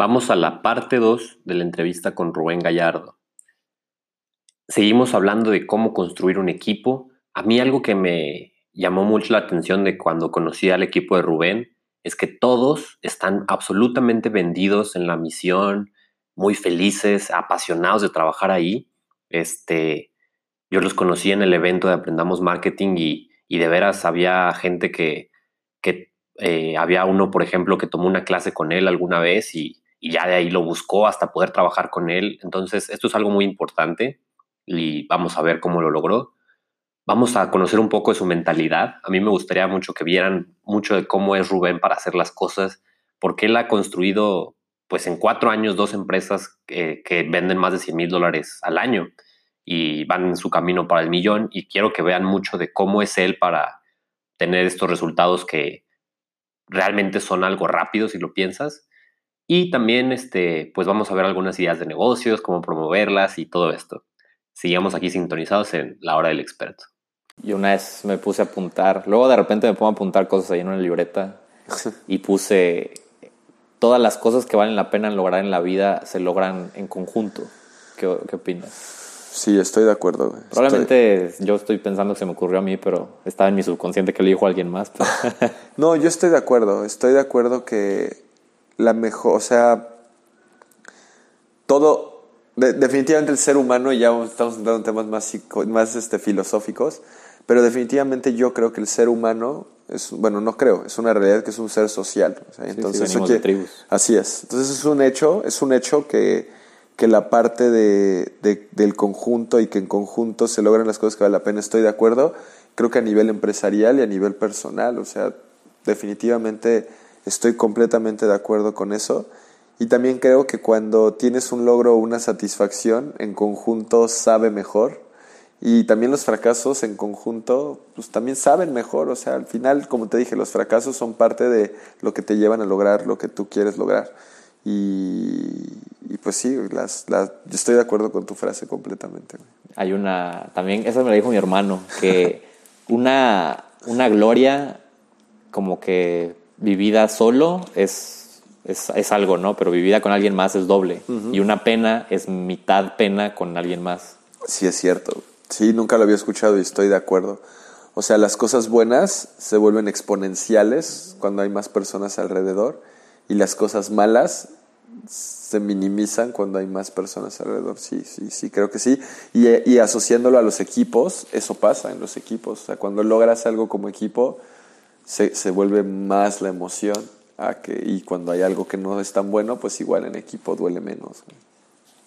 Vamos a la parte 2 de la entrevista con Rubén Gallardo. Seguimos hablando de cómo construir un equipo. A mí algo que me llamó mucho la atención de cuando conocí al equipo de Rubén es que todos están absolutamente vendidos en la misión, muy felices, apasionados de trabajar ahí. Este, yo los conocí en el evento de Aprendamos Marketing y, de veras había gente que, que eh, había uno, por ejemplo, que tomó una clase con él alguna vez y, y ya de ahí lo buscó hasta poder trabajar con él. Entonces, esto es algo muy importante y vamos a ver cómo lo logró. Vamos a conocer un poco de su mentalidad. A mí me gustaría mucho que vieran mucho de cómo es Rubén para hacer las cosas, porque él ha construido, pues en cuatro años, dos empresas que venden más de 100 mil dólares al año y van en su camino para el millón. Y quiero que vean mucho de cómo es él para tener estos resultados que realmente son algo rápido si lo piensas y también, este, pues vamos a ver algunas ideas de negocios, cómo promoverlas y todo esto. Sigamos aquí sintonizados en la hora del experto. Y una vez me puse a apuntar, luego de repente me pongo a apuntar cosas ahí en una libreta y puse todas las cosas que valen la pena lograr en la vida se logran en conjunto. ¿Qué, qué opinas? Sí, estoy de acuerdo. Probablemente yo estoy pensando que se me ocurrió a mí, pero estaba en mi subconsciente que le dijo a alguien más. no, yo estoy de acuerdo. Estoy de acuerdo que la mejor, o sea, todo, definitivamente el ser humano, ya estamos entrando en temas más, más este, filosóficos, pero definitivamente yo creo que el ser humano es, bueno, no creo, es una realidad que es un ser social. entonces, Así es. Entonces es un hecho, es un hecho que, que la parte de, del conjunto y que en conjunto se logran las cosas que vale la pena, estoy de acuerdo. Creo que a nivel empresarial y a nivel personal, o sea, definitivamente Estoy completamente de acuerdo con eso. Y también creo que cuando tienes un logro o una satisfacción, en conjunto sabe mejor. Y también los fracasos en conjunto, pues también saben mejor. O sea, al final, como te dije, los fracasos son parte de lo que te llevan a lograr lo que tú quieres lograr. Y, pues sí, las, las, yo estoy de acuerdo con tu frase completamente. Hay una, también, eso me lo dijo mi hermano, que una, una gloria como que vivida solo es, es, algo, ¿no? Pero vivida con alguien más es doble. Y una pena es mitad pena con alguien más. Sí, es cierto. Sí, nunca lo había escuchado y estoy de acuerdo. O sea, las cosas buenas se vuelven exponenciales cuando hay más personas alrededor y las cosas malas se minimizan cuando hay más personas alrededor. Sí, sí, sí, creo que sí. Y, y asociándolo a los equipos, eso pasa en los equipos. O sea, cuando logras algo como equipo, se, se vuelve más la emoción a que, y cuando hay algo que no es tan bueno, pues igual en equipo duele menos.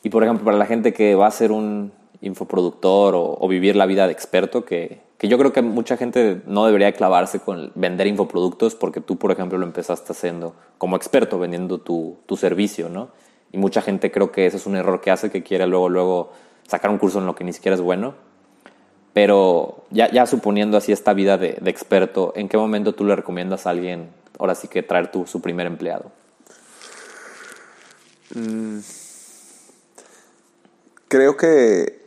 Y por ejemplo, para la gente que va a ser un infoproductor o, vivir la vida de experto, que, que, yo creo que mucha gente no debería clavarse con vender infoproductos porque tú, por ejemplo, lo empezaste haciendo como experto, vendiendo tu, tu servicio, ¿no? Y mucha gente creo que ese es un error que hace, que quiere luego, luego sacar un curso en lo que ni siquiera es bueno pero ya, ya suponiendo así esta vida de, experto, ¿en qué momento tú le recomiendas a alguien, ahora sí que traer tu, su primer empleado? Mm. creo que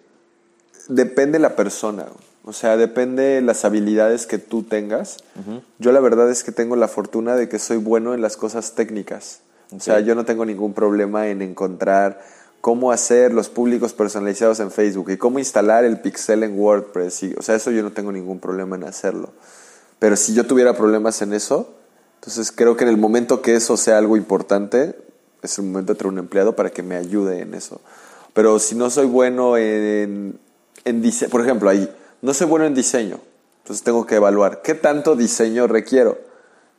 depende la persona. O sea, depende las habilidades que tú tengas. Yo la verdad es que tengo la fortuna de que soy bueno en las cosas técnicas. O sea, yo no tengo ningún problema en encontrar cómo hacer los públicos personalizados en Facebook y cómo instalar el pixel en WordPress. o sea, eso yo no tengo ningún problema en hacerlo. Pero si yo tuviera problemas en eso, entonces creo que en el momento que eso sea algo importante, es el momento de tener un empleado para que me ayude en eso. Pero si no soy bueno en, en diseño, por ejemplo, ahí, no soy bueno en diseño, entonces tengo que evaluar qué tanto diseño requiero.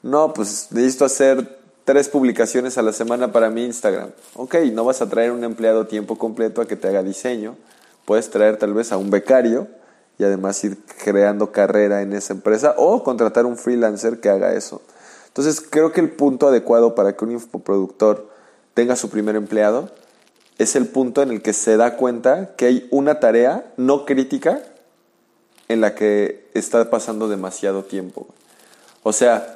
No, pues necesito hacer tres publicaciones a la semana para mi Instagram. Ok, no vas a traer un empleado tiempo completo a que te haga diseño. Puedes traer tal vez a un becario y además ir creando carrera en esa empresa o contratar un freelancer que haga eso. Entonces creo que el punto adecuado para que un infoproductor tenga su primer empleado es el punto en el que se da cuenta que hay una tarea no crítica en la que está pasando demasiado tiempo. O sea,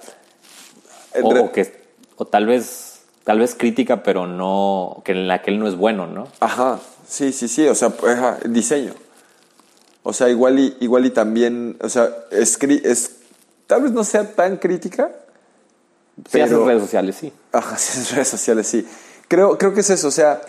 o que o tal vez, tal vez crítica, pero no, que en la que él no es bueno, ¿no? Ajá, sí, sí, sí, o sea, el diseño. O sea, igual y, igual y también, o sea, es, es, tal vez no sea tan crítica. Sí, pero, redes sociales, sí. Ajá, sí, redes sociales, sí. Creo, creo que es eso, o sea,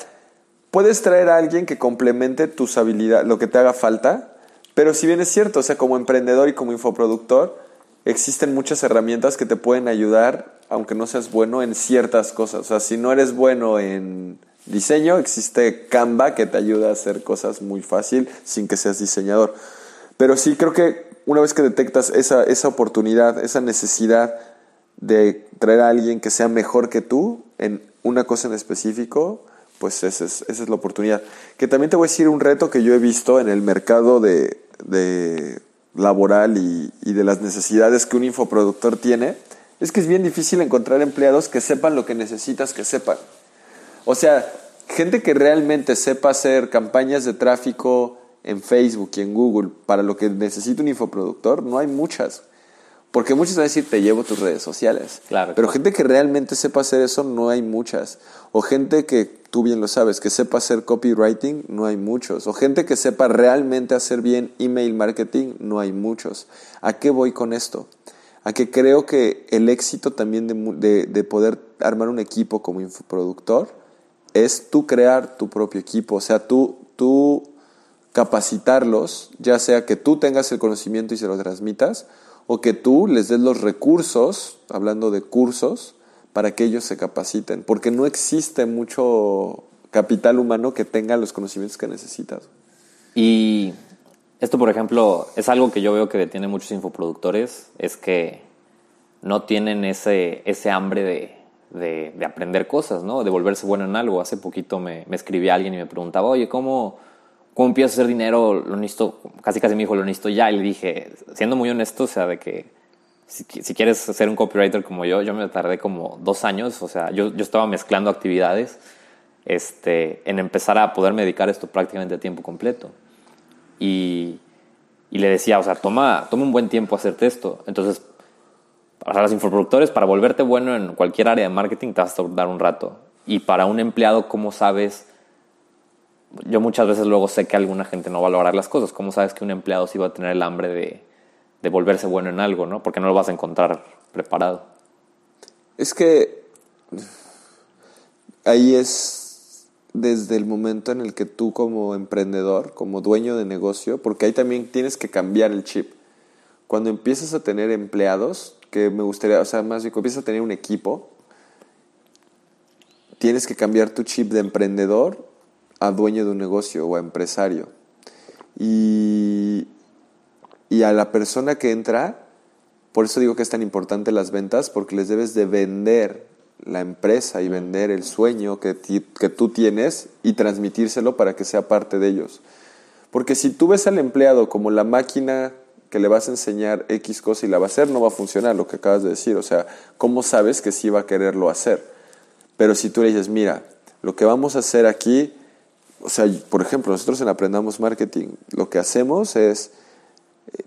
puedes traer a alguien que complemente tus habilidades, lo que te haga falta, pero si bien es cierto, o sea, como emprendedor y como infoproductor, existen muchas herramientas que te pueden ayudar, aunque no seas bueno en ciertas cosas. O sea, si no eres bueno en diseño, existe Canva que te ayuda a hacer cosas muy fácil sin que seas diseñador. Pero sí creo que una vez que detectas esa, esa oportunidad, esa necesidad de traer a alguien que sea mejor que tú en una cosa en específico, pues esa es, esa es la oportunidad. Que también te voy a decir un reto que yo he visto en el mercado de, de laboral y, y, de las necesidades que un infoproductor tiene, es que es bien difícil encontrar empleados que sepan lo que necesitas que sepan. O sea, gente que realmente sepa hacer campañas de tráfico en Facebook y en Google para lo que necesita un infoproductor, no hay muchas. Porque muchos van a decir, te llevo tus redes sociales. Claro. Pero gente que realmente sepa hacer eso, no hay muchas. O gente que, tú bien lo sabes, que sepa hacer copywriting, no hay muchos. O gente que sepa realmente hacer bien email marketing, no hay muchos. ¿A qué voy con esto? A que creo que el éxito también de, de, de poder armar un equipo como infoproductor es tú crear tu propio equipo. O sea, tú, tú capacitarlos, ya sea que tú tengas el conocimiento y se lo transmitas, o que tú les des los recursos, hablando de cursos, para que ellos se capaciten, porque no existe mucho capital humano que tenga los conocimientos que necesitas. Y esto, por ejemplo, es algo que yo veo que detiene muchos infoproductores, es que no tienen ese, ese hambre de, de, de aprender cosas, ¿no? De volverse bueno en algo. Hace poquito me, me escribí a alguien y me preguntaba, oye, ¿cómo, ¿cómo empiezo a hacer dinero? Lo necesito, casi casi me dijo, lo necesito ya. Y le dije, siendo muy honesto, o sea, de que si, si, quieres ser un copywriter como yo, yo me tardé como dos años, o sea, yo, yo estaba mezclando actividades este, en empezar a poderme dedicar esto prácticamente a tiempo completo. Y, y le decía, o sea, toma, toma un buen tiempo hacerte esto. Entonces, para los infoproductores, para volverte bueno en cualquier área de marketing, te vas a tardar un rato. Y para un empleado, ¿cómo sabes? Yo muchas veces luego sé que alguna gente no va a valorar las cosas. ¿Cómo sabes que un empleado sí va a tener el hambre de, de volverse bueno en algo, ¿no? Porque no lo vas a encontrar preparado. Es que ahí es desde el momento en el que tú como emprendedor, como dueño de negocio, porque ahí también tienes que cambiar el chip. Cuando empiezas a tener empleados, que me gustaría, o sea, más bien, empiezas a tener un equipo, tienes que cambiar tu chip de emprendedor a dueño de un negocio o a empresario. Y, y a la persona que entra, por eso digo que es tan importante las ventas, porque les debes de vender la empresa y vender el sueño que, que tú tienes y transmitírselo para que sea parte de ellos. Porque si tú ves al empleado como la máquina que le vas a enseñar X cosa y la va a hacer, no va a funcionar lo que acabas de decir. O sea, ¿cómo sabes que sí va a quererlo hacer? Pero si tú le dices, mira, lo que vamos a hacer aquí, o sea, por ejemplo, nosotros en Aprendamos Marketing, lo que hacemos es,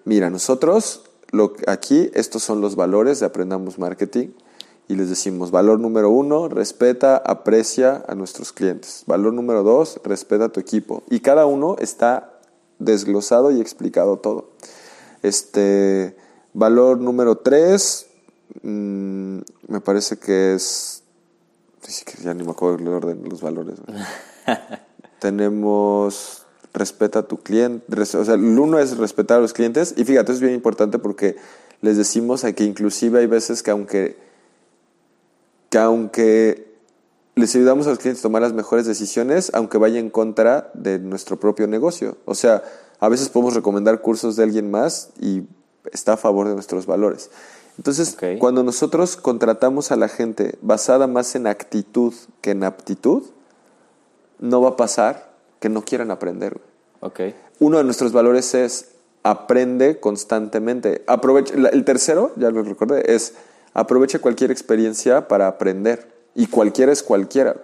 mira, nosotros aquí estos son los valores de Aprendamos Marketing y les decimos, valor número uno, respeta, aprecia a nuestros clientes. Valor número dos, respeta a tu equipo. Y cada uno está desglosado y explicado todo. Este, valor número 3, mmm, me parece que es. Ya ni me acuerdo el orden de los valores. Tenemos respeta a tu cliente. O sea, el uno es respetar a los clientes. Y fíjate, es bien importante porque les decimos que inclusive hay veces que aunque, que aunque les ayudamos a los clientes a tomar las mejores decisiones, aunque vaya en contra de nuestro propio negocio. O sea, a veces podemos recomendar cursos de alguien más y está a favor de nuestros valores. Entonces, okay. cuando nosotros contratamos a la gente basada más en actitud que en aptitud, no va a pasar que no quieran aprender. Okay. Uno de nuestros valores es aprende constantemente. Aprovecha, el tercero, ya lo recordé, es aprovecha cualquier experiencia para aprender. Y cualquiera es cualquiera,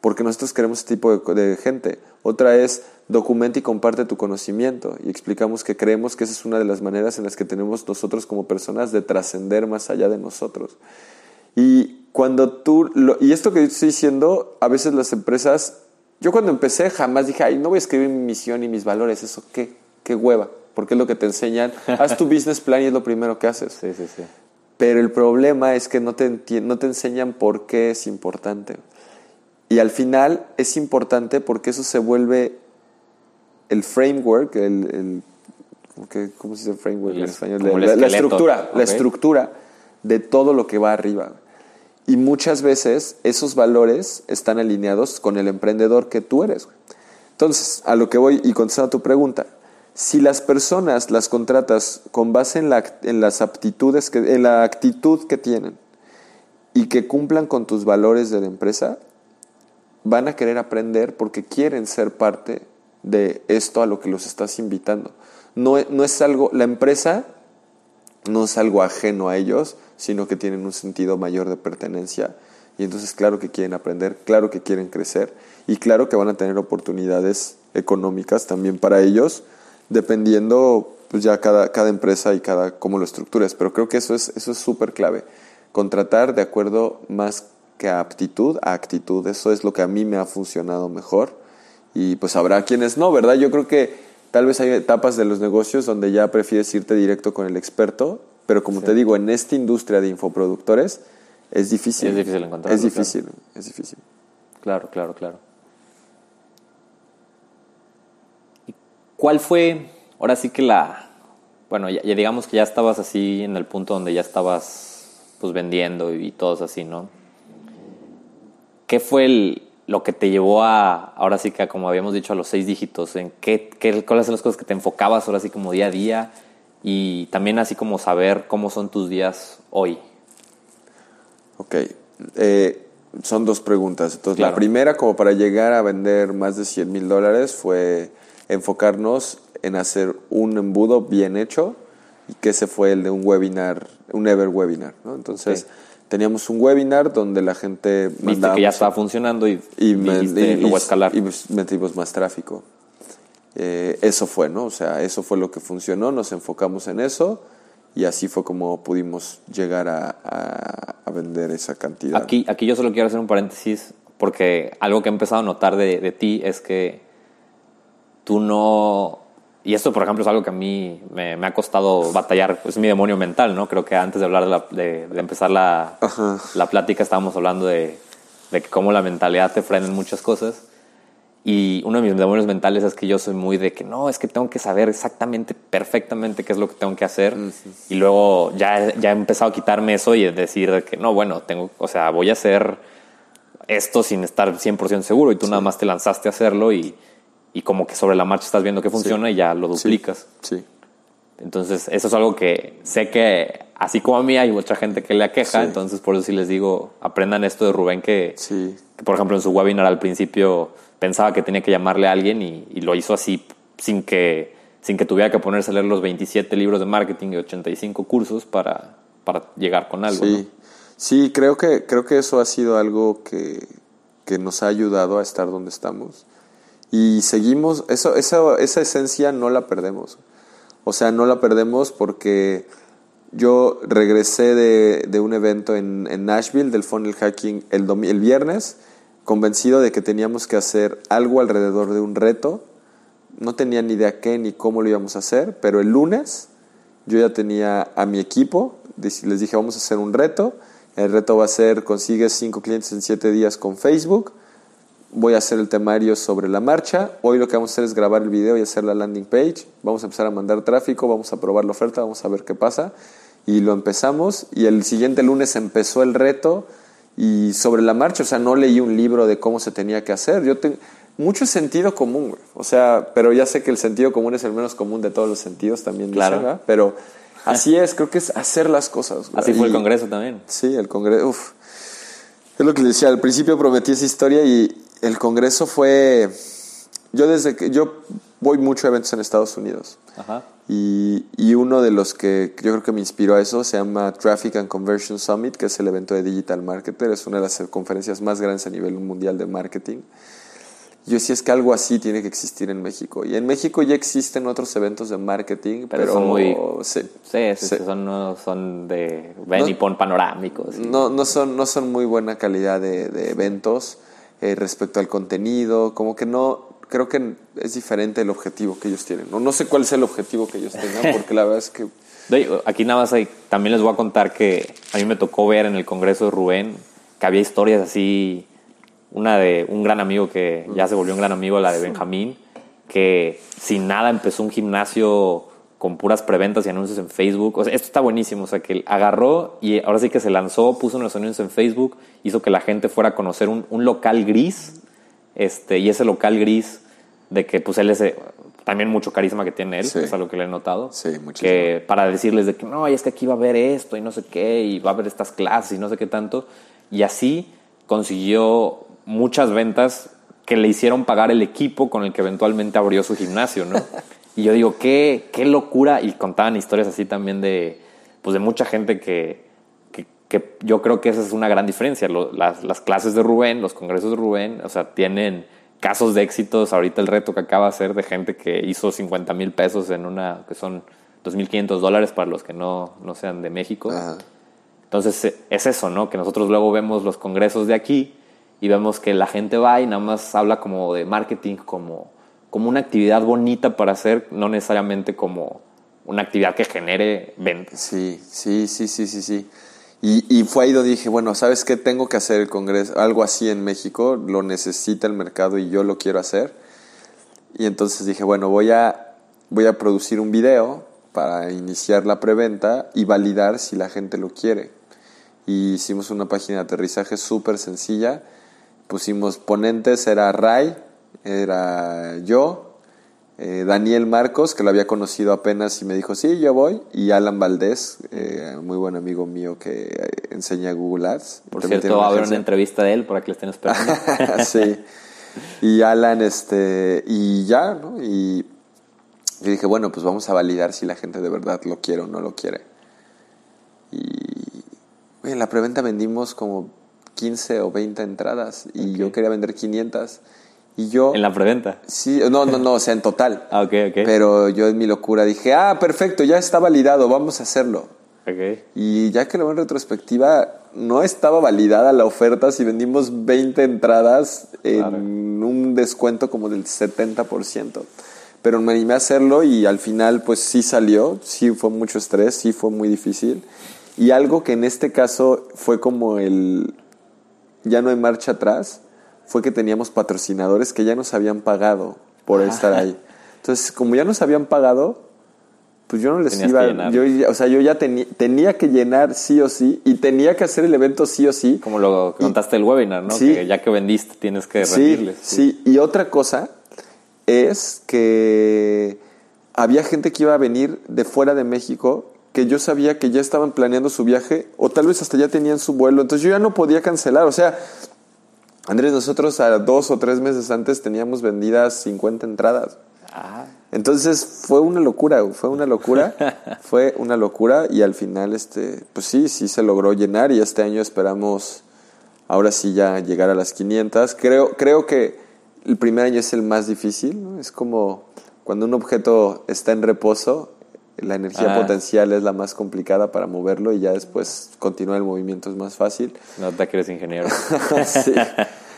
porque nosotros queremos este tipo de, de gente. Otra es documenta y comparte tu conocimiento y explicamos que creemos que esa es una de las maneras en las que tenemos nosotros como personas de trascender más allá de nosotros. Y cuando tú, lo, y esto que estoy diciendo, a veces las empresas, yo cuando empecé jamás dije, ay, no voy a escribir mi misión y mis valores, eso qué, qué hueva, porque es lo que te enseñan, haz tu business plan y es lo primero que haces. Sí, sí, sí. Pero el problema es que no te, no te enseñan por qué es importante. Y al final es importante porque eso se vuelve el framework, el, ¿cómo se dice framework en español? La, estructura, la estructura de todo lo que va arriba. Y muchas veces esos valores están alineados con el emprendedor que tú eres. Entonces, a lo que voy y contestando a tu pregunta, si las personas las contratas con base en, la, en las aptitudes, en la actitud que tienen y que cumplan con tus valores de la empresa, van a querer aprender porque quieren ser parte de esto a lo que los estás invitando. No, no es algo, la empresa no es algo ajeno a ellos, sino que tienen un sentido mayor de pertenencia. Y entonces claro que quieren aprender, claro que quieren crecer y claro que van a tener oportunidades económicas también para ellos, dependiendo pues ya cada, cada empresa y cada cómo lo estructuras. Pero creo que eso es eso es súper clave. Contratar de acuerdo más que a aptitud, a actitud. Eso es lo que a mí me ha funcionado mejor. Y pues habrá quienes no, ¿verdad? Yo creo que tal vez hay etapas de los negocios donde ya prefieres irte directo con el experto pero como te digo, en esta industria de infoproductores es difícil. Es difícil encontrar. Es difícil, es difícil. Claro, claro, claro. ¿Cuál fue, ahora sí que la, bueno, ya, digamos que ya estabas así en el punto donde ya estabas pues vendiendo y, todos así, ¿no? ¿Qué fue lo que te llevó a, ahora sí que como habíamos dicho, a los seis dígitos? ¿En qué, qué, cuáles son las cosas que te enfocabas ahora sí como día a día? y también así como saber cómo son tus días hoy. Ok, eh, son dos preguntas. Entonces, la primera, como para llegar a vender más de 100 mil dólares, fue enfocarnos en hacer un embudo bien hecho y que ese fue el de un webinar, un Ever webinar. ¿no? Entonces, teníamos un webinar donde la gente... Viste que ya estaba funcionando y, y, y, escalar. y metimos más tráfico. Eh, eso fue, ¿no? O sea, eso fue lo que funcionó, nos enfocamos en eso y así fue como pudimos llegar a, vender esa cantidad. Aquí, aquí yo solo quiero hacer un paréntesis porque algo que he empezado a notar de, ti es que tú no... Y esto, por ejemplo, es algo que a mí me, ha costado batallar, es mi demonio mental, ¿no? Creo que antes de hablar de, empezar la, la, plática estábamos hablando de, de cómo la mentalidad te frena en muchas cosas. Y uno de mis demonios mentales es que yo soy muy de que no, es que tengo que saber exactamente, perfectamente qué es lo que tengo que hacer. Y luego ya, ya he empezado a quitarme eso y decir que no, bueno, tengo, o sea, voy a hacer esto sin estar 100% seguro y tú nada más te lanzaste a hacerlo y, y, como que sobre la marcha estás viendo que funciona y ya lo duplicas. Sí. Entonces, eso es algo que sé que, así como a mí, hay mucha gente que le aqueja. Entonces, por eso sí les digo, aprendan esto de Rubén, que, que por ejemplo, en su webinar al principio pensaba que tenía que llamarle a alguien y, lo hizo así sin que, sin que tuviera que ponerse a leer los 27 libros de marketing y 85 cursos para, para llegar con algo. Sí, sí creo, que, creo que eso ha sido algo que, que nos ha ayudado a estar donde estamos. Y seguimos, eso, esa, esa esencia no la perdemos. O sea, no la perdemos porque yo regresé de, de un evento en, en, Nashville del funnel hacking el, el viernes convencido de que teníamos que hacer algo alrededor de un reto. No tenía ni idea qué ni cómo lo íbamos a hacer, pero el lunes yo ya tenía a mi equipo, les dije vamos a hacer un reto. El reto va a ser consigues cinco clientes en siete días con Facebook. Voy a hacer el temario sobre la marcha. Hoy lo que vamos a hacer es grabar el video y hacer la landing page. Vamos a empezar a mandar tráfico, vamos a probar la oferta, vamos a ver qué pasa. Y lo empezamos y el siguiente lunes empezó el reto y sobre la marcha, o sea, no leí un libro de cómo se tenía que hacer. Yo tengo mucho sentido común, o sea, pero ya sé que el sentido común es el menos común de todos los sentidos también, claro. pero así es, creo que es hacer las cosas. Así fue el Congreso también. Sí, el Congreso, uf. Es lo que le decía, al principio prometí esa historia y el Congreso fue, yo desde que, yo voy mucho a eventos en Estados Unidos. Ajá. Y, y, uno de los que yo creo que me inspiró a eso se llama Traffic and Conversion Summit, que es el evento de Digital Marketer, es una de las conferencias más grandes a nivel mundial de marketing. Yo decía, es que algo así tiene que existir en México. Y en México ya existen otros eventos de marketing, pero, son muy... Sí, sí, Son, no, son de ven y pon panorámicos. No, no, son, no son muy buena calidad de, de eventos eh, respecto al contenido, como que no, creo que es diferente el objetivo que ellos tienen. No, no sé cuál es el objetivo que ellos tengan, porque la verdad es que... Aquí nada más hay, también les voy a contar que a mí me tocó ver en el Congreso de Rubén que había historias así una de un gran amigo que ya se volvió un gran amigo, la de Benjamín, que sin nada empezó un gimnasio con puras preventas y anuncios en Facebook. O sea, esto está buenísimo. O sea, que agarró y ahora sí que se lanzó, puso unos anuncios en Facebook, hizo que la gente fuera a conocer un, un local gris. Este, y ese local gris, de que pues él es eh, también mucho carisma que tiene él, Sí. es algo que le he notado. Sí, muchísimo. Que para decirles de que no, y es que aquí va a haber esto y no sé qué, y va a haber estas clases y no sé qué tanto. Y así consiguió muchas ventas que le hicieron pagar el equipo con el que eventualmente abrió su gimnasio, ¿no? y yo digo, qué, qué locura. Y contaban historias así también de, pues de mucha gente que, que, que yo creo que esa es una gran diferencia. Lo- las, las clases de Rubén, los congresos de Rubén, o sea, tienen casos de éxitos. Ahorita el reto que acaba de hacer de gente que hizo 50 mil pesos en una, que son 2.500 dólares para los que no, no sean de México. Ajá. Entonces eh, es eso, ¿no? Que nosotros luego vemos los congresos de aquí y vemos que la gente va y nada más habla como de marketing, como, como una actividad bonita para hacer, no necesariamente como una actividad que genere ventas. Sí, sí, sí, sí, sí, sí. Y, y fue ahí donde dije, bueno, ¿sabes qué? Tengo que hacer el Congreso, algo así en México, lo necesita el mercado y yo lo quiero hacer. Y entonces dije, bueno, voy a, voy a producir un video para iniciar la preventa y validar si la gente lo quiere. Y hicimos una página de aterrizaje súper sencilla. Pusimos ponentes, era Ray, era yo, eh, Daniel Marcos, que lo había conocido apenas y me dijo, sí, yo voy, y Alan Valdés, eh, muy buen amigo mío que eh, enseña Google Ads. Por cierto, va a haber una entrevista de él para que le estén esperando. sí. Y Alan, este, y ya, ¿no? Y yo dije, bueno, pues vamos a validar si la gente de verdad lo quiere o no lo quiere. Y en la preventa vendimos como 15 o 20 entradas y yo quería vender 500. Y yo... en la preventa. Sí, no, no, no, o sea, en total. Ah, ok, ok. Pero yo en mi locura dije, ah, perfecto, ya está validado, vamos a hacerlo. Ok. Y ya que lo veo en retrospectiva, no estaba validada la oferta si vendimos 20 entradas en Claro. un descuento como del 70%. Pero me animé a hacerlo y al final pues sí salió, sí fue mucho estrés, sí fue muy difícil. Y algo que en este caso fue como el, ya no hay marcha atrás, fue que teníamos patrocinadores que ya nos habían pagado por estar ahí. Entonces, como ya nos habían pagado, pues yo no les Tenías iba, yo o sea, yo ya teni- tenía que llenar sí o sí y tenía que hacer el evento sí o sí. Como lo contaste el webinar, ¿no? Sí. Que ya que vendiste tienes que Sí, rendirles. sí. Y otra cosa es que había gente que iba a venir de fuera de México que yo sabía que ya estaban planeando su viaje o tal vez hasta ya tenían su vuelo. Entonces yo ya no podía cancelar. O sea, Andrés, nosotros a dos o tres meses antes teníamos vendidas 50 entradas. Ah, Entonces fue una locura, fue una locura, fue una locura y al final, este, pues sí, sí se logró llenar y este año esperamos ahora sí ya llegar a las 500. Creo, creo que el primer año es el más difícil, ¿no? es como cuando un objeto está en reposo, la energía Ah. potencial es la más complicada para moverlo y ya después continúa el movimiento es más fácil. no te que eres ingeniero. Sí.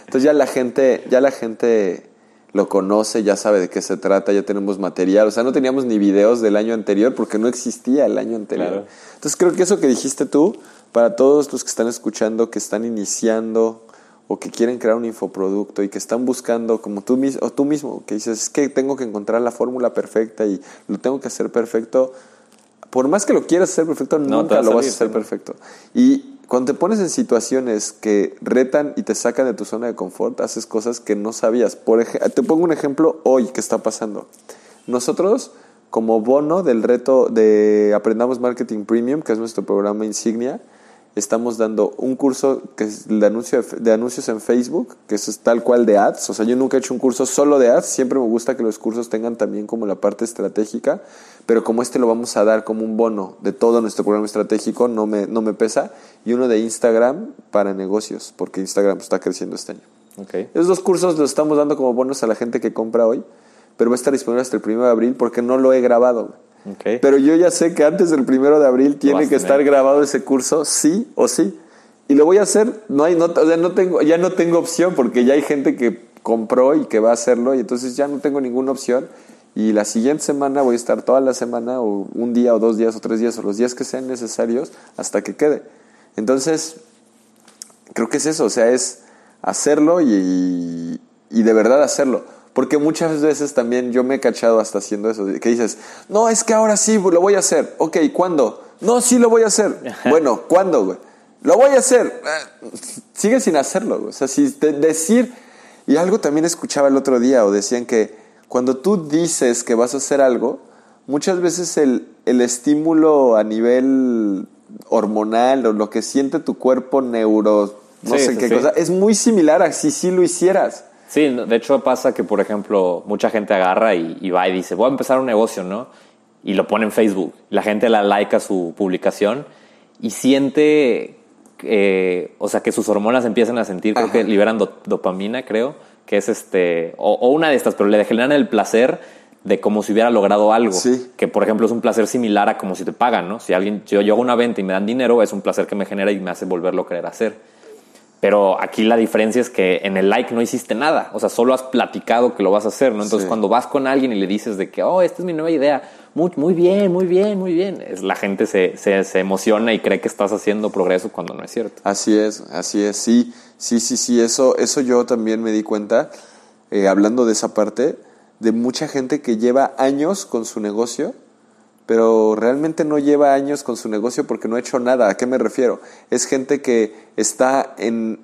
Entonces ya la gente, ya la gente lo conoce, ya sabe de qué se trata, ya tenemos material. O sea, no teníamos ni videos del año anterior porque no existía el año anterior. Claro. Entonces creo que eso que dijiste tú, para todos los que están escuchando, que están iniciando o que quieren crear un infoproducto y que están buscando, como tú, o tú mismo, que dices, es que tengo que encontrar la fórmula perfecta y lo tengo que hacer perfecto. Por más que lo quieras hacer perfecto, No, nunca lo vas a hacer perfecto. Y cuando te pones en situaciones que retan y te sacan de tu zona de confort, haces cosas que no sabías. Por te pongo un ejemplo hoy que está pasando. Nosotros, como bono del reto de Aprendamos Marketing Premium, que es nuestro programa insignia, estamos dando un curso que es el de, anuncio de, de anuncios en Facebook, que es tal cual de ads. O sea, yo nunca he hecho un curso solo de ads, siempre me gusta que los cursos tengan también como la parte estratégica, pero como este lo vamos a dar como un bono de todo nuestro programa estratégico, no me, no me pesa, y uno de Instagram para negocios, porque Instagram está creciendo este año. Esos dos cursos los estamos dando como bonos a la gente que compra hoy, pero va a estar disponible hasta el 1 de abril porque no lo he grabado. Ok. Pero yo ya sé que antes del primero de abril tiene que estar grabado ese curso, sí o sí. Y lo voy a hacer, no hay, no, o sea, no tengo, ya no tengo opción porque ya hay gente que compró y que va a hacerlo y entonces ya no tengo ninguna opción. Y la siguiente semana voy a estar toda la semana o un día o dos días o tres días o los días que sean necesarios hasta que quede. Entonces, creo que es eso, o sea, es hacerlo y, y de verdad hacerlo. Porque muchas veces también yo me he cachado hasta haciendo eso, que dices, no, es que ahora sí lo voy a hacer. Ok, ¿cuándo? No, sí lo voy a hacer. bueno, ¿cuándo, güey? Lo voy a hacer. Eh, sigue sin hacerlo, güey. O sea, si decir, y algo también escuchaba el otro día, o decían que cuando tú dices que vas a hacer algo, muchas veces el, el estímulo a nivel hormonal o lo que siente tu cuerpo neuro, no sé qué cosa, es muy similar a si sí lo hicieras. Sí, de hecho pasa que, por ejemplo, mucha gente agarra y, va y dice, voy a empezar un negocio, ¿no? Y lo pone en Facebook. La gente la like a su publicación y siente, eh, o sea, que sus hormonas empiezan a sentir, creo que liberan dopamina, creo, que es este, o, una de estas, pero le generan el placer de como si hubiera logrado algo. Sí. Que, por ejemplo, es un placer similar a como si te pagan, ¿no? Si alguien, si yo hago una venta y me dan dinero, es un placer que me genera y me hace volverlo a querer hacer. Pero aquí la diferencia es que en el like no hiciste nada. O sea, solo has platicado que lo vas a hacer, ¿no? Entonces, cuando vas con alguien y le dices de que, oh, esta es mi nueva idea, muy, muy bien, muy bien, muy bien, es, la gente se, se, emociona y cree que estás haciendo progreso cuando no es cierto. Así es, así es. Sí, sí, sí, sí. Eso, eso yo también me di cuenta, eh, hablando de esa parte, de mucha gente que lleva años con su negocio pero realmente no lleva años con su negocio porque no ha hecho nada. ¿A qué me refiero? Es gente que está en...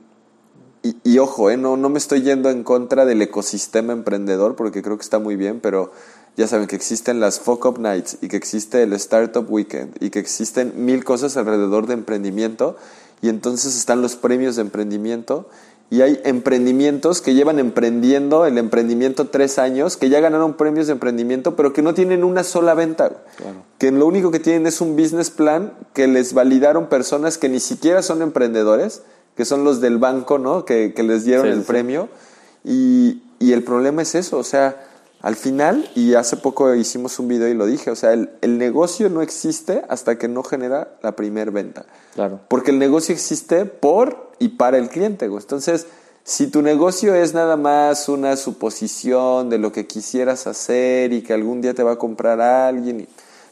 Y, ojo, eh, no, no me estoy yendo en contra del ecosistema emprendedor porque creo que está muy bien, pero ya saben que existen las Fuck Up Nights y que existe el Startup Weekend y que existen mil cosas alrededor de emprendimiento y entonces están los premios de emprendimiento y hay emprendimientos que llevan emprendiendo el emprendimiento tres años, que ya ganaron premios de emprendimiento, pero que no tienen una sola venta. Que lo único que tienen es un business plan que les validaron personas que ni siquiera son emprendedores, que son los del banco, ¿no? Que, les dieron el premio. Y, y, el problema es eso, o sea, al final, y hace poco hicimos un video y lo dije, o sea, el, el negocio no existe hasta que no genera la primera venta. Claro. Porque el negocio existe por y para el cliente. Entonces, si tu negocio es nada más una suposición de lo que quisieras hacer y que algún día te va a comprar alguien,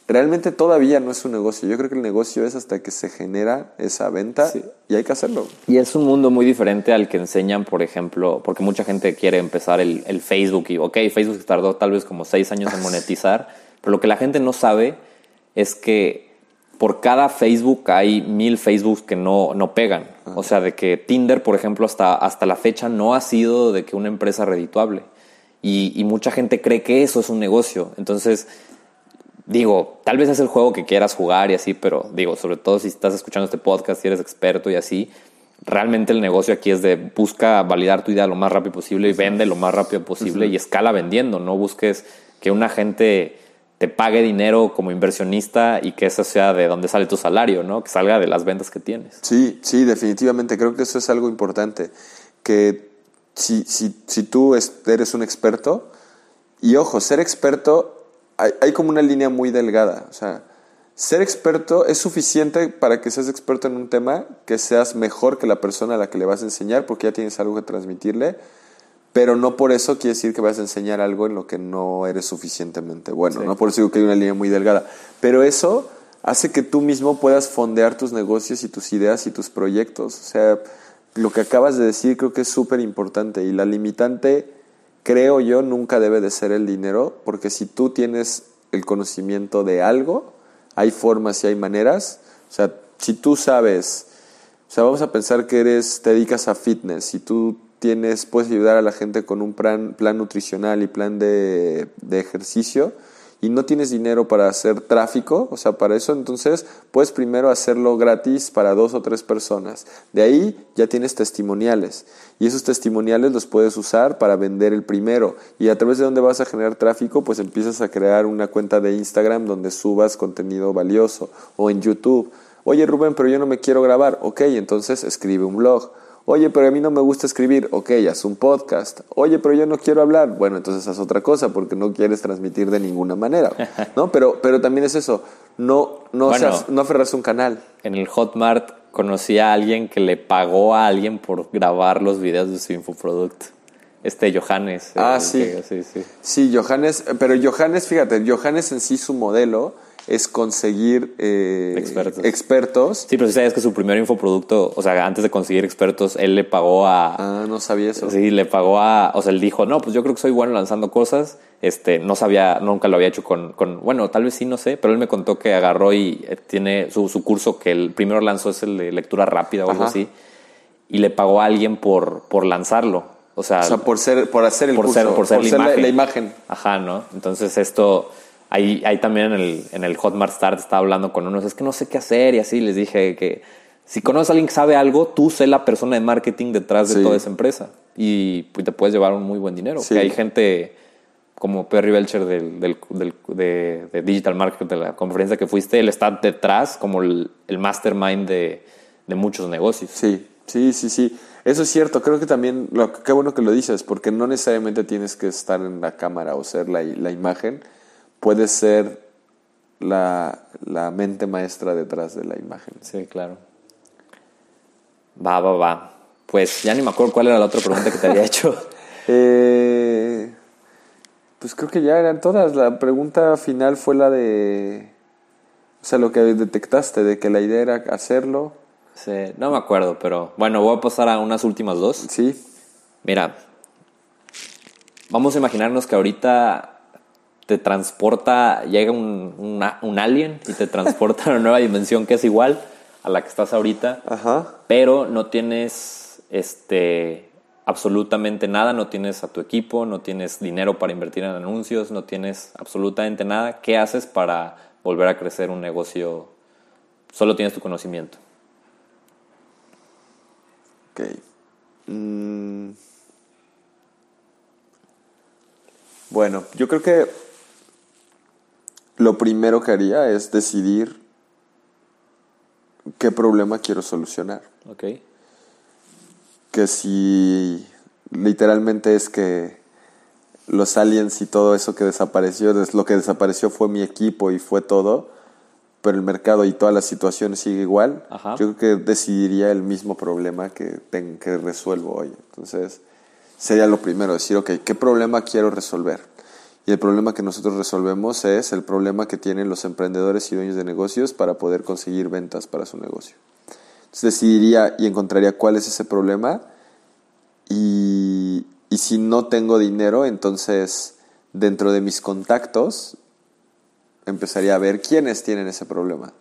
realmente todavía no es un negocio. Yo creo que el negocio es hasta que se genera esa venta y hay que hacerlo. Y es un mundo muy diferente al que enseñan, por ejemplo, porque mucha gente quiere empezar el, el Facebook y, ok, Facebook tardó tal vez como seis años en monetizar, pero lo que la gente no sabe es que por cada Facebook hay mil Facebooks que no, no pegan. O sea, de que Tinder, por ejemplo, hasta, hasta la fecha no ha sido de que una empresa redituable. Y, y, mucha gente cree que eso es un negocio. Entonces, digo, tal vez es el juego que quieras jugar y así, pero digo, sobre todo si estás escuchando este podcast, si eres experto y así, realmente el negocio aquí es de busca validar tu idea lo más rápido posible y vende lo más rápido posible y escala vendiendo. No busques que una gente te pague dinero como inversionista y que eso sea de donde sale tu salario, ¿no? Que salga de las ventas que tienes. Sí, sí, definitivamente. Creo que eso es algo importante. Que si, si, si tú eres un experto, y ojo, ser experto, hay, hay como una línea muy delgada. O sea, ser experto es suficiente para que seas experto en un tema, que seas mejor que la persona a la que le vas a enseñar, porque ya tienes algo que transmitirle pero no por eso quiere decir que vas a enseñar algo en lo que no eres suficientemente bueno, no por eso digo que hay una línea muy delgada, pero eso hace que tú mismo puedas fondear tus negocios y tus ideas y tus proyectos, o sea, lo que acabas de decir creo que es súper importante y la limitante, creo yo, nunca debe de ser el dinero, porque si tú tienes el conocimiento de algo, hay formas y hay maneras, o sea, si tú sabes, o sea, vamos a pensar que eres, te dedicas a fitness, si tú tienes, puedes ayudar a la gente con un plan, plan nutricional y plan de, de, ejercicio y no tienes dinero para hacer tráfico, o sea, para eso, entonces puedes primero hacerlo gratis para dos o tres personas. De ahí ya tienes testimoniales y esos testimoniales los puedes usar para vender el primero y a través de donde vas a generar tráfico, pues empiezas a crear una cuenta de Instagram donde subas contenido valioso o en YouTube. Oye Rubén, pero yo no me quiero grabar. Ok, entonces escribe un blog Oye, pero a mí no me gusta escribir. Ok, haz un podcast. Oye, pero yo no quiero hablar. Bueno, entonces haz otra cosa porque no quieres transmitir de ninguna manera. ¿No? Pero, pero también es eso. No, no, no aferras un canal. En el Hotmart conocí a alguien que le pagó a alguien por grabar los videos de su infoproducto. Este Johannes. Ah, sí. sí, sí. Sí, Johannes. Pero Johannes, fíjate, Johannes en sí su modelo es conseguir eh, Expertos. expertos. Sí, pero si sabías que su primer infoproducto, o sea, antes de conseguir expertos, él le pagó a... Ah, no sabía eso. Sí, le pagó a... O sea, él dijo, no, pues yo creo que soy bueno lanzando cosas. Este, no sabía, nunca lo había hecho con... con bueno, tal vez sí, no sé, pero él me contó que agarró y eh, tiene su, su curso que el primero lanzó es el de lectura rápida o algo así. Y le pagó a alguien por, por lanzarlo. O sea, O sea, por ser, por hacer el por curso, ser, por ser, la, imagen. la imagen. Ajá, ¿no? Entonces esto, ahí, ahí también en el, en el Hotmart Start estaba hablando con unos, es que no sé qué hacer y así les dije que si conoces a alguien que sabe algo, tú sé la persona de marketing detrás de Sí. toda esa empresa y pues, te puedes llevar un muy buen dinero. Sí. Que hay gente como Perry Belcher del, del, del- de, de Digital Market, de la conferencia que fuiste, él está detrás como el, el mastermind de, de muchos negocios. Sí, sí, sí, sí. Eso es cierto. Creo que también, lo, qué bueno que lo dices, porque no necesariamente tienes que estar en la cámara o ser la, la imagen. Puedes ser la, la mente maestra detrás de la imagen. Sí, claro. Va, va, va. Pues ya ni me acuerdo cuál era la otra pregunta que te había hecho. Eh, pues creo que ya eran todas. La pregunta final fue la de... O sea, lo que detectaste, de que la idea era hacerlo. Sí, no me acuerdo, pero bueno, voy a pasar a unas últimas dos. Sí, Mira, vamos a imaginarnos que ahorita te transporta, llega un, una- un alien y te transporta a una nueva dimensión que es igual a la que estás ahorita, ajá. pero no tienes este absolutamente nada, no tienes a tu equipo, no tienes dinero para invertir en anuncios, no tienes absolutamente nada. ¿Qué haces para volver a crecer un negocio? Solo tienes tu conocimiento. Ok. Mm. Bueno, yo creo que lo primero que haría es decidir qué problema quiero solucionar. ¿Ok? Que si literalmente es que los aliens y todo eso que desapareció, des- lo que desapareció fue mi equipo y fue todo, pero el mercado y toda la situación sigue igual, Ajá. yo creo que decidiría el mismo problema que, ten- que resuelvo hoy. Entonces, sería lo primero, decir, ok, ¿qué problema quiero resolver? Y el problema que nosotros resolvemos es el problema que tienen los emprendedores y dueños de negocios para poder conseguir ventas para su negocio. Entonces decidiría y encontraría cuál es ese problema y, y si no tengo dinero, entonces dentro de mis contactos empezaría a ver quiénes tienen ese problema.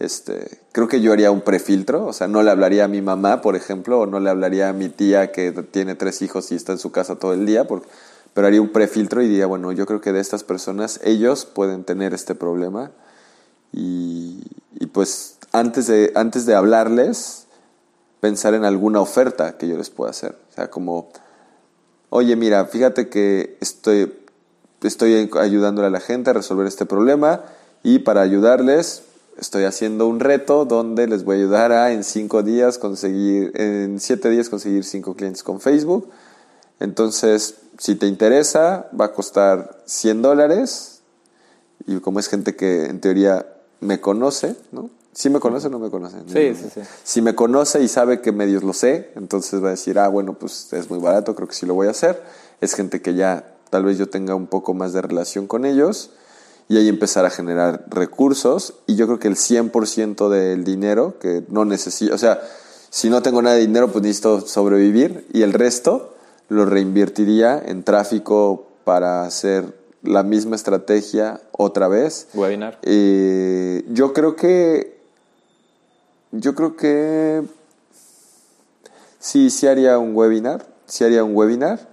Este, creo que yo haría un prefiltro, o sea, no le hablaría a mi mamá, por ejemplo, o no le hablaría a mi tía que tiene tres hijos y está en su casa todo el día, porque, pero haría un prefiltro y diría, bueno, yo creo que de estas personas, ellos pueden tener este problema y, pues antes de, antes de hablarles, pensar en alguna oferta que yo les pueda hacer. O sea, como, oye, mira, fíjate que estoy, estoy ayudándole a la gente a resolver este problema y para ayudarles estoy haciendo un reto donde les voy a ayudar a en cinco días conseguir, en siete días conseguir cinco clientes con Facebook. Entonces, si te interesa, va a costar 100 dólares y como es gente que en teoría me conoce, ¿no? ¿Sí me conoce o no me conoce? Sí, sí, sí. Si me conoce y sabe que medios lo sé, entonces va a decir, ah, bueno, pues es muy barato, creo que sí lo voy a hacer. Es gente que ya tal vez yo tenga un poco más de relación con ellos y ahí empezar a generar recursos y yo creo que el 100% del dinero que no necesito, o sea, si no tengo nada de dinero, pues necesito sobrevivir y el resto lo reinvertiría en tráfico para hacer la misma estrategia otra vez. Webinar. Eh, yo creo que. Yo creo que. Sí, sí haría un webinar. Sí haría un webinar.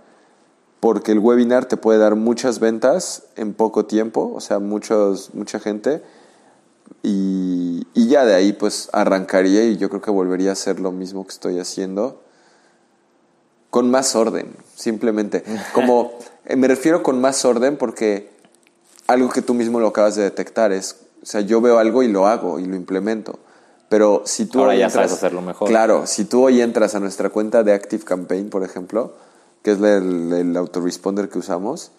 Porque el webinar te puede dar muchas ventas en poco tiempo. O sea, muchos, mucha gente. Y, y ya de ahí, pues arrancaría y yo creo que volvería a hacer lo mismo que estoy haciendo. Con más orden, simplemente. Como. eh, me refiero con más orden porque algo que tú mismo lo acabas de detectar es, o sea, yo veo algo y lo hago y lo implemento. Pero si tú Ahora hoy ya sabes hacerlo mejor. Claro, si tú hoy entras a nuestra cuenta de Active Campaign, por ejemplo, que es el, el autoresponder que usamos,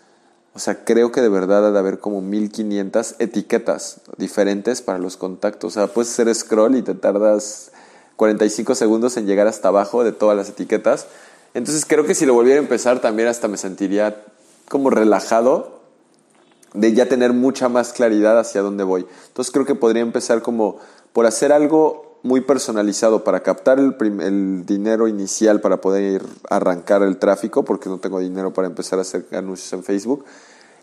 o sea, creo que de verdad ha de haber como 1500 etiquetas diferentes para los contactos. O sea, puedes hacer scroll y te tardas 45 segundos en llegar hasta abajo de todas las etiquetas. Entonces creo que si lo volviera a empezar también hasta me sentiría como relajado de ya tener mucha más claridad hacia dónde voy. Entonces creo que podría empezar como por hacer algo muy personalizado para captar el, dinero inicial para poder arrancar el tráfico, porque no tengo dinero para empezar a hacer anuncios en Facebook.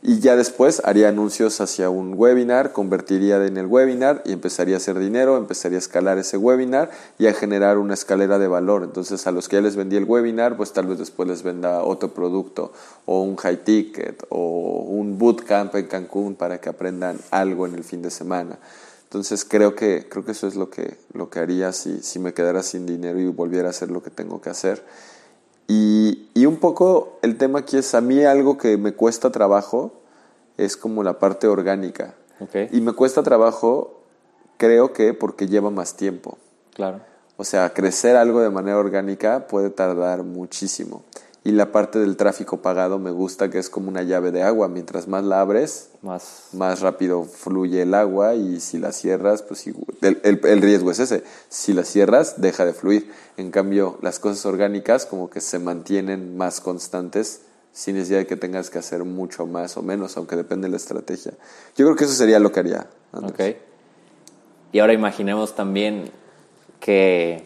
Y ya después haría anuncios hacia un webinar, convertiría en el webinar y empezaría a hacer dinero, empezaría a escalar ese webinar y a generar una escalera de valor. Entonces a los que ya les vendí el webinar, pues tal vez después les venda otro producto o un high ticket o un bootcamp en Cancún para que aprendan algo en el fin de semana. Entonces creo que, creo que eso es lo que, lo que haría si, si me quedara sin dinero y volviera a hacer lo que tengo que hacer. Y, y, un poco el tema aquí es a mí algo que me cuesta trabajo, es como la parte orgánica. Y me cuesta trabajo, creo que porque lleva más tiempo. Claro. O sea, crecer algo de manera orgánica puede tardar muchísimo. Y la parte del tráfico pagado me gusta que es como una llave de agua. Mientras más la abres, más, más rápido fluye el agua y si la cierras, pues el, el, riesgo es ese. Si la cierras, deja de fluir. En cambio, las cosas orgánicas como que se mantienen más constantes sin necesidad de que tengas que hacer mucho más o menos, aunque depende de la estrategia. Yo creo que eso sería lo que haría. Ok. Y ahora imaginemos también que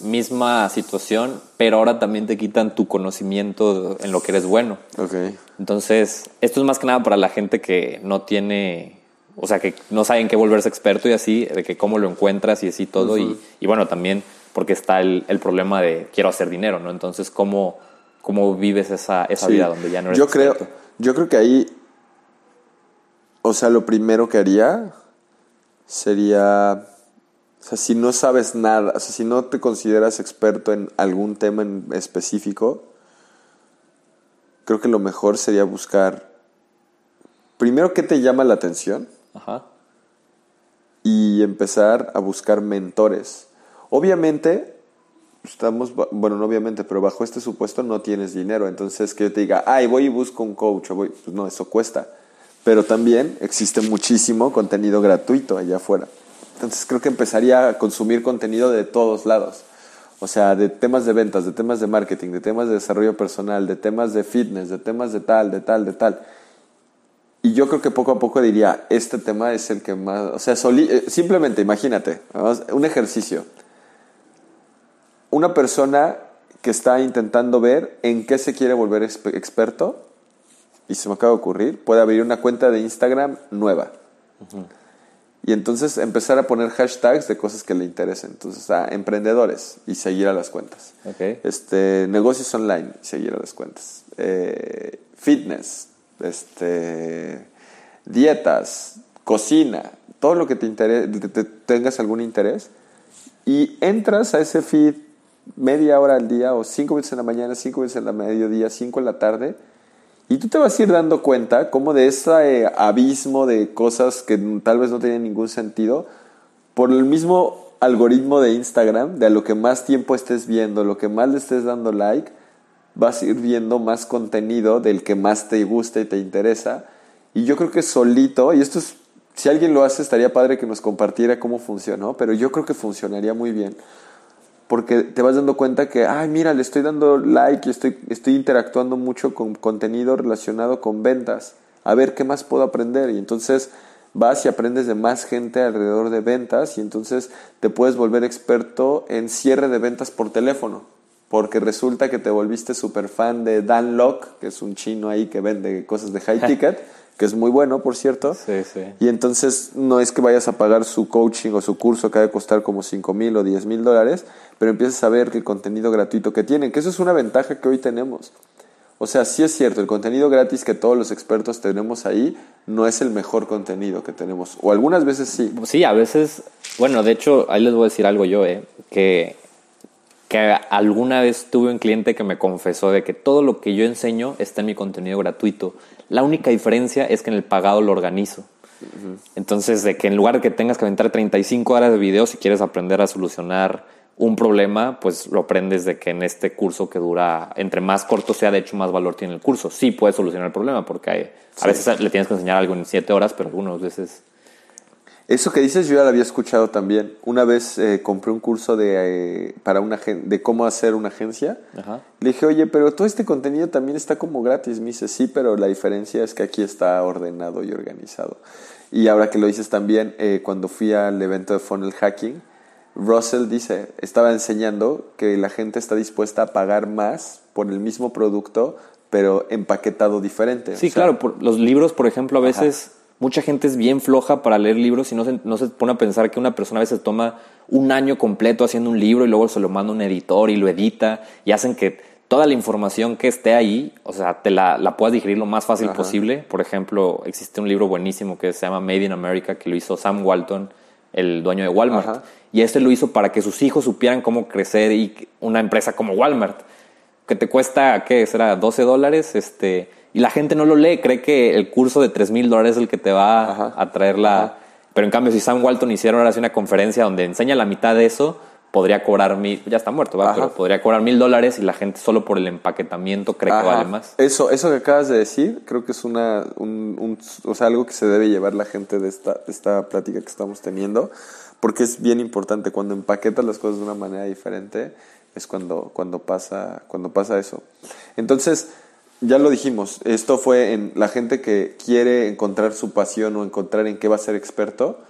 misma situación, pero ahora también te quitan tu conocimiento en lo que eres bueno. Okay. Entonces, esto es más que nada para la gente que no tiene, o sea, que no saben qué volverse experto y así, de que cómo lo encuentras y así todo. y, y, bueno, también porque está el, el, problema de quiero hacer dinero, ¿no? Entonces, ¿cómo, cómo vives esa, esa vida donde ya no eres yo creo, Yo creo que ahí, o sea, lo primero que haría sería o sea, si no sabes nada, o sea, si no te consideras experto en algún tema en específico, creo que lo mejor sería buscar, primero, qué te llama la atención. Ajá. Y empezar a buscar mentores. Obviamente, estamos, bueno, no obviamente, pero bajo este supuesto no tienes dinero. Entonces, que yo te diga, ay, voy y busco un coach, voy, pues no, eso cuesta. Pero también existe muchísimo contenido gratuito allá afuera. Entonces creo que empezaría a consumir contenido de todos lados. O sea, de temas de ventas, de temas de marketing, de temas de desarrollo personal, de temas de fitness, de temas de tal, de tal, de tal. Y yo creo que poco a poco diría, este tema es el que más... O sea, eh, simplemente imagínate, un ejercicio. Una persona que está intentando ver en qué se quiere volver experto, y se me acaba de ocurrir, puede abrir una cuenta de Instagram nueva y entonces empezar a poner hashtags de cosas que le interesen. Entonces, a emprendedores y seguir a las cuentas. Este, negocios online y seguir a las cuentas. Eh, fitness, este, dietas, cocina, todo lo que te, te, tengas algún interés. Y entras a ese feed media hora al día o cinco veces en la mañana, cinco veces en la mediodía, cinco en la tarde y tú te vas a ir dando cuenta como de ese eh, abismo de cosas que tal vez no tienen ningún sentido, por el mismo algoritmo de Instagram, de a lo que más tiempo estés viendo, lo que más le estés dando like, vas a ir viendo más contenido del que más te gusta y te interesa. Y yo creo que solito, y esto es, si alguien lo hace, estaría padre que nos compartiera cómo funcionó, pero yo creo que funcionaría muy bien porque te vas dando cuenta que, ay, mira, le estoy dando like y estoy, estoy interactuando mucho con contenido relacionado con ventas. A ver, ¿qué más puedo aprender? Y entonces vas y aprendes de más gente alrededor de ventas y entonces te puedes volver experto en cierre de ventas por teléfono. Porque resulta que te volviste súper fan de Dan Locke, que es un chino ahí que vende cosas de high ticket. Que es muy bueno, por cierto. Sí, sí. Y entonces no es que vayas a pagar su coaching o su curso que ha de costar como 5 mil o 10 mil dólares, pero empiezas a ver que el contenido gratuito que tienen, que eso es una ventaja que hoy tenemos. O sea, sí es cierto, el contenido gratis que todos los expertos tenemos ahí no es el mejor contenido que tenemos. O algunas veces sí. Sí, a veces, bueno, de hecho, ahí les voy a decir algo yo, ¿eh? que, que alguna vez tuve un cliente que me confesó de que todo lo que yo enseño está en mi contenido gratuito. La única diferencia es que en el pagado lo organizo. Entonces, de que en lugar de que tengas que aventar 35 horas de video si quieres aprender a solucionar un problema, pues lo aprendes de que en este curso que dura, entre más corto sea, de hecho, más valor tiene el curso. Sí puedes solucionar el problema, porque a veces le tienes que enseñar algo en 7 horas, pero algunas veces... Eso que dices yo ya lo había escuchado también. Una vez eh, compré un curso de, eh, para una, de cómo hacer una agencia. Le dije, oye, pero todo este contenido también está como gratis. Me dice, sí, pero la diferencia es que aquí está ordenado y organizado. Y ahora que lo dices también, eh, cuando fui al evento de Funnel Hacking, Russell dice, estaba enseñando que la gente está dispuesta a pagar más por el mismo producto, pero empaquetado diferente. Sí, claro. los libros, por ejemplo, a veces mucha gente es bien floja para leer libros y no se, no se pone a pensar que una persona a veces toma un año completo haciendo un libro y luego se lo manda a un editor y lo edita y hacen que toda la información que esté ahí, o sea, te la, la puedas digerir lo más fácil posible. Por ejemplo, existe un libro buenísimo que se llama Made in America que lo hizo Sam Walton, el dueño de Walmart. Y este lo hizo para que sus hijos supieran cómo crecer y una empresa como Walmart, que te cuesta, ¿qué será? 12 dólares, este y la gente no lo lee, cree que el curso de 3 mil dólares es el que te va a traer la... Pero en cambio, si Sam Walton hiciera ahora una conferencia donde enseña la mitad de eso, podría cobrar mil, ya está muerto, ¿va? pero podría cobrar mil dólares y la gente solo por el empaquetamiento cree que vale más. Eso, eso que acabas de decir, creo que es una, un, o sea, algo que se debe llevar la gente de esta, de esta plática que estamos teniendo, porque es bien importante, cuando empaquetas las cosas de una manera diferente, es cuando, cuando, pasa, cuando pasa eso. Entonces, ya lo dijimos, esto fue en la gente que quiere encontrar su pasión o encontrar en qué va a ser experto.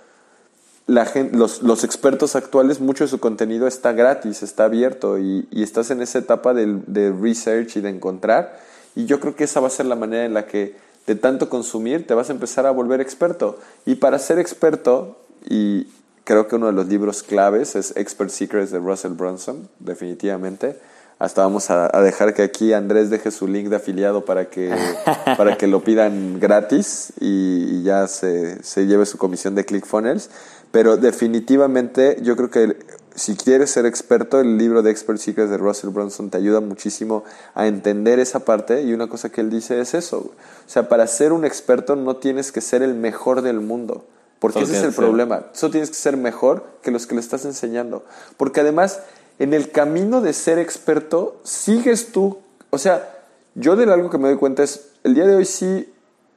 La los, expertos actuales, mucho de su contenido está gratis, está abierto y, y estás en esa etapa de, research y de encontrar. Y yo creo que esa va a ser la manera en la que de tanto consumir te vas a empezar a volver experto. Y para ser experto, y creo que uno de los libros claves es Expert Secrets de Russell Brunson, definitivamente hasta vamos a, dejar que aquí Andrés deje su link de afiliado para que, para que lo pidan gratis y, ya se, se, lleve su comisión de ClickFunnels. Pero definitivamente yo creo que si quieres ser experto, el libro de Expert Secrets de Russell Brunson te ayuda muchísimo a entender esa parte y una cosa que él dice es eso. O sea, para ser un experto no tienes que ser el mejor del mundo. Porque ese es el problema. Solo tienes que ser mejor que los que le estás enseñando. Porque además en el camino de ser experto, sigues tú. O sea, yo de algo que me doy cuenta es, el día de hoy sí,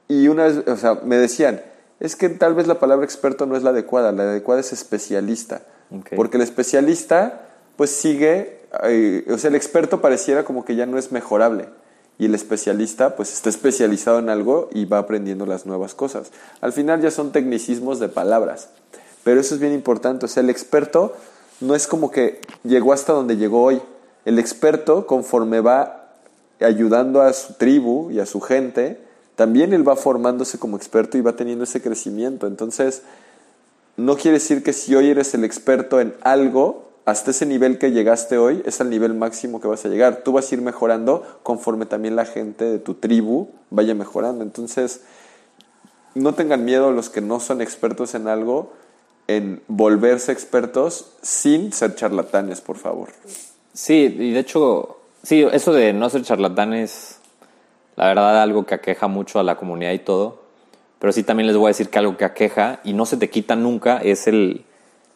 y una vez, o sea, me decían, es que tal vez la palabra experto no es la adecuada, la adecuada es especialista. Porque el especialista, pues sigue, eh, o sea, el experto pareciera como que ya no es mejorable. Y el especialista, pues está especializado en algo y va aprendiendo las nuevas cosas. Al final ya son tecnicismos de palabras. Pero eso es bien importante. O sea, el experto no es como que llegó hasta donde llegó hoy. El experto, conforme va ayudando a su tribu y a su gente, también él va formándose como experto y va teniendo ese crecimiento. Entonces, no quiere decir que si hoy eres el experto en algo, hasta ese nivel que llegaste hoy es el nivel máximo que vas a llegar. Tú vas a ir mejorando conforme también la gente de tu tribu vaya mejorando. Entonces, no tengan miedo los que no son expertos en algo en volverse expertos sin ser charlatanes, por favor. Sí, y de hecho, sí, eso de no ser charlatanes, la verdad, algo que aqueja mucho a la comunidad y todo. Pero sí también les voy a decir que algo que aqueja y no se te quita nunca es el,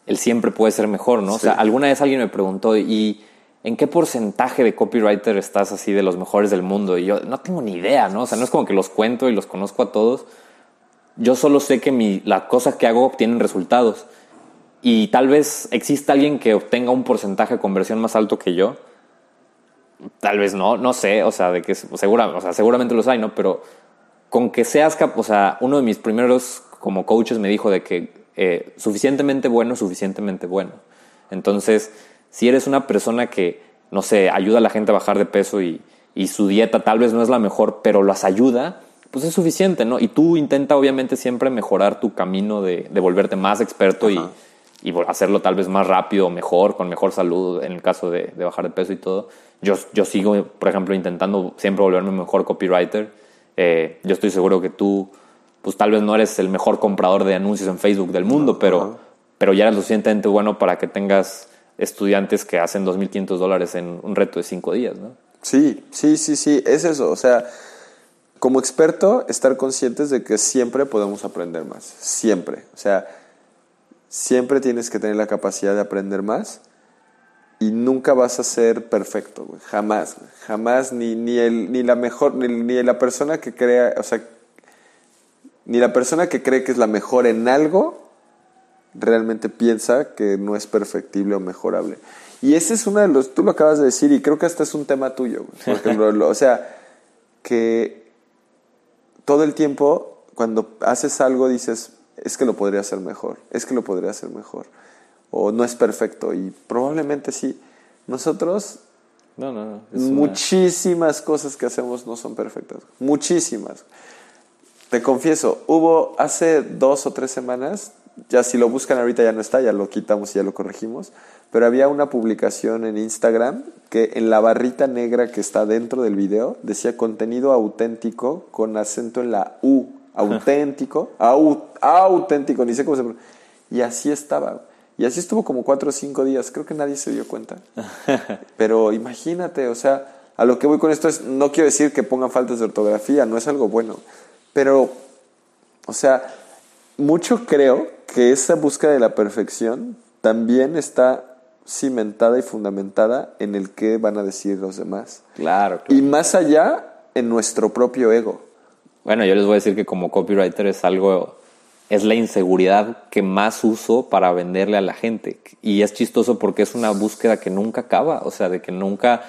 el siempre puede ser mejor, ¿no? O sea, alguna vez alguien me preguntó, ¿y en qué porcentaje de copywriter estás así de los mejores del mundo? Y yo no tengo ni idea, ¿no? O sea, no es como que los cuento y los conozco a todos yo solo sé que mi, las cosas que hago obtienen resultados. Y tal vez exista alguien que obtenga un porcentaje de conversión más alto que yo. Tal vez no, no sé, o sea, de que segura, o sea, seguramente los hay, ¿no? Pero con que seas, o sea, uno de mis primeros como coaches me dijo de que eh, suficientemente bueno, suficientemente bueno. Entonces, si eres una persona que, no sé, ayuda a la gente a bajar de peso y, y su dieta tal vez no es la mejor, pero las ayuda, pues es suficiente, ¿no? Y tú intenta obviamente siempre mejorar tu camino de, de volverte más experto y, y, hacerlo tal vez más rápido, mejor, con mejor salud en el caso de, de, bajar de peso y todo. Yo, yo sigo, por ejemplo, intentando siempre volverme mejor copywriter. Eh, yo estoy seguro que tú, pues tal vez no eres el mejor comprador de anuncios en Facebook del mundo, pero, pero ya eres lo suficientemente bueno para que tengas estudiantes que hacen 2.500 dólares en un reto de cinco días, ¿no? Sí, sí, sí, sí, es eso. O sea, como experto, estar conscientes de que siempre podemos aprender más. Siempre. O sea, siempre tienes que tener la capacidad de aprender más y nunca vas a ser perfecto, Jamás, Jamás, ni, ni, el, ni la mejor, ni, ni, la persona que crea, o sea, ni la persona que cree que es la mejor en algo realmente piensa que no es perfectible o mejorable. Y ese es uno de los, tú lo acabas de decir y creo que hasta es un tema tuyo, porque o sea, que todo el tiempo cuando haces algo dices, es que lo podría hacer mejor, es que lo podría hacer mejor, o no es perfecto, y probablemente sí. Nosotros, no, no, no. muchísimas cosas que hacemos no son perfectas, muchísimas. Te confieso, hubo hace dos o tres semanas, ya si lo buscan ahorita ya no está, ya lo quitamos y ya lo corregimos, pero había una publicación en Instagram que en la barrita negra que está dentro del video decía contenido auténtico con acento en la U, auténtico, auténtico, ni sé cómo se pronuncia. Y así estaba. Y así estuvo como cuatro o cinco días. Creo que nadie se dio cuenta. Pero imagínate, o sea, a lo que voy con esto es, no quiero decir que pongan faltas de ortografía, no es algo bueno. Pero, o sea, mucho creo que esa búsqueda de la perfección también está cimentada y fundamentada en el que van a decir los demás. Claro, Y más allá, en nuestro propio ego. Bueno, yo les voy a decir que como copywriter es algo, es la inseguridad que más uso para venderle a la gente. Y es chistoso porque es una búsqueda que nunca acaba, o sea, de que nunca,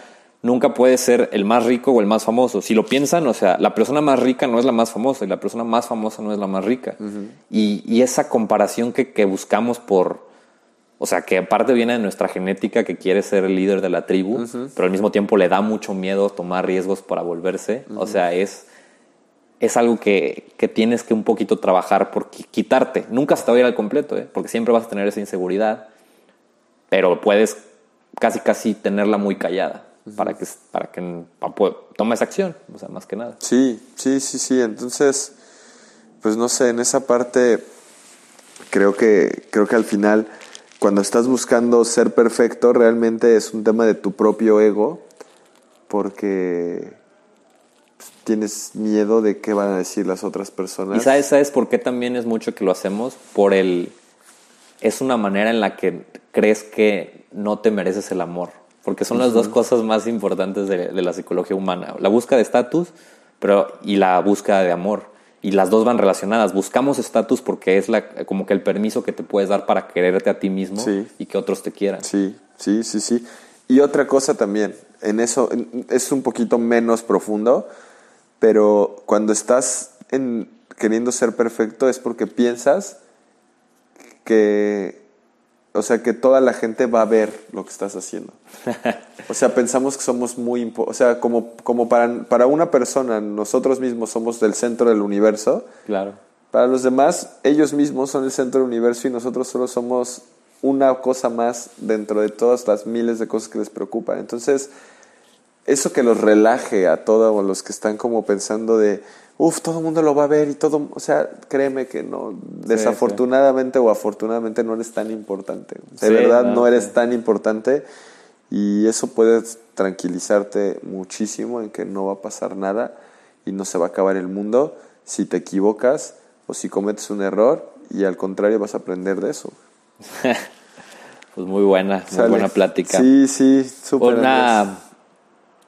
nunca puede ser el más rico o el más famoso. Si lo piensan, o sea, la persona más rica no es la más famosa y la persona más famosa no es la más rica. y, y, esa comparación que, que buscamos por, o sea, que aparte viene de nuestra genética que quiere ser el líder de la tribu, pero al mismo tiempo le da mucho miedo tomar riesgos para volverse. O sea, es, es algo que, que, tienes que un poquito trabajar por quitarte. Nunca se te va a ir al completo, ¿eh? porque siempre vas a tener esa inseguridad, pero puedes casi casi tenerla muy callada para que, para que tomes acción, o sea, más que nada. Sí, sí, sí, sí. Entonces, pues no sé, en esa parte creo que, creo que al final cuando estás buscando ser perfecto, realmente es un tema de tu propio ego, porque tienes miedo de qué van a decir las otras personas. Y sabes, sabes por qué también es mucho que lo hacemos, por el es una manera en la que crees que no te mereces el amor, porque son las dos cosas más importantes de, de la psicología humana, la búsqueda de estatus, pero y la búsqueda de amor y las dos van relacionadas. Buscamos estatus porque es la, como que el permiso que te puedes dar para quererte a ti mismo y que otros te quieran. Sí, sí, sí, sí. Y otra cosa también, en eso es un poquito menos profundo, pero cuando estás en, queriendo ser perfecto es porque piensas que o sea, que toda la gente va a ver lo que estás haciendo. O sea, pensamos que somos muy... O sea, como, como para, para una persona, nosotros mismos somos del centro del universo. Claro. Para los demás, ellos mismos son el centro del universo y nosotros solo somos una cosa más dentro de todas las miles de cosas que les preocupan. Entonces, eso que los relaje a todos los que están como pensando de, uff, todo el mundo lo va a ver y todo, o sea, créeme que no, desafortunadamente o afortunadamente no eres tan importante. De verdad no, eres tan importante y eso puede tranquilizarte muchísimo en que no va a pasar nada y no se va a acabar el mundo si te equivocas o si cometes un error y al contrario vas a aprender de eso. pues muy buena, muy buena plática. Sí, sí, súper. Una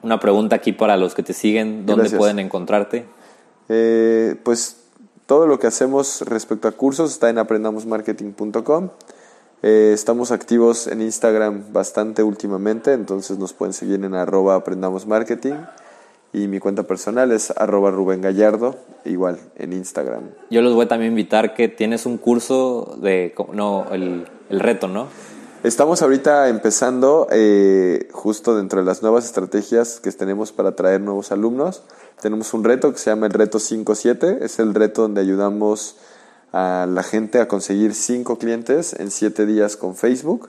una pregunta aquí para los que te siguen, ¿dónde pueden encontrarte? Eh, pues todo lo que hacemos respecto a cursos está en aprendamosmarketing.com. Eh, estamos activos en Instagram bastante últimamente, entonces nos pueden seguir en arroba aprendamosmarketing. Y mi cuenta personal es arroba Rubén Gallardo, igual en Instagram. Yo los voy a también invitar que tienes un curso de, no, el, el reto, ¿no? Estamos ahorita empezando eh, justo dentro de las nuevas estrategias que tenemos para atraer nuevos alumnos. Tenemos un reto que se llama el reto 5-7. Es el reto donde ayudamos a la gente a conseguir 5 clientes en 7 días con Facebook.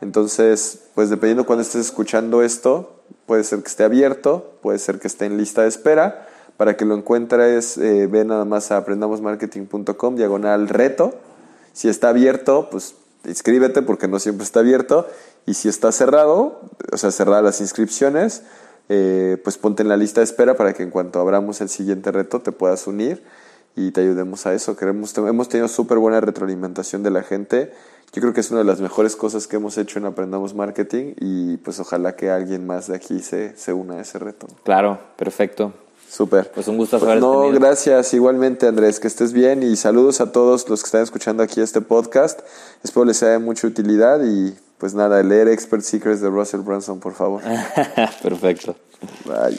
Entonces, pues dependiendo cuando estés escuchando esto, puede ser que esté abierto, puede ser que esté en lista de espera. Para que lo encuentres, eh, ve nada más a aprendamosmarketing.com, diagonal reto. Si está abierto, pues inscríbete porque no siempre está abierto. Y si está cerrado, o sea, cerradas las inscripciones, eh, pues ponte en la lista de espera para que en cuanto abramos el siguiente reto te puedas unir y te ayudemos a eso. Queremos, hemos tenido súper buena retroalimentación de la gente. Yo creo que es una de las mejores cosas que hemos hecho en Aprendamos Marketing y pues ojalá que alguien más de aquí se, se una a ese reto. Claro, perfecto. Súper. Pues un gusto Pues No, tenido. gracias. Igualmente, Andrés, que estés bien y saludos a todos los que están escuchando aquí este podcast. Espero les sea de mucha utilidad y pues nada, leer Expert Secrets de Russell Brunson, por favor. Perfecto. Bye.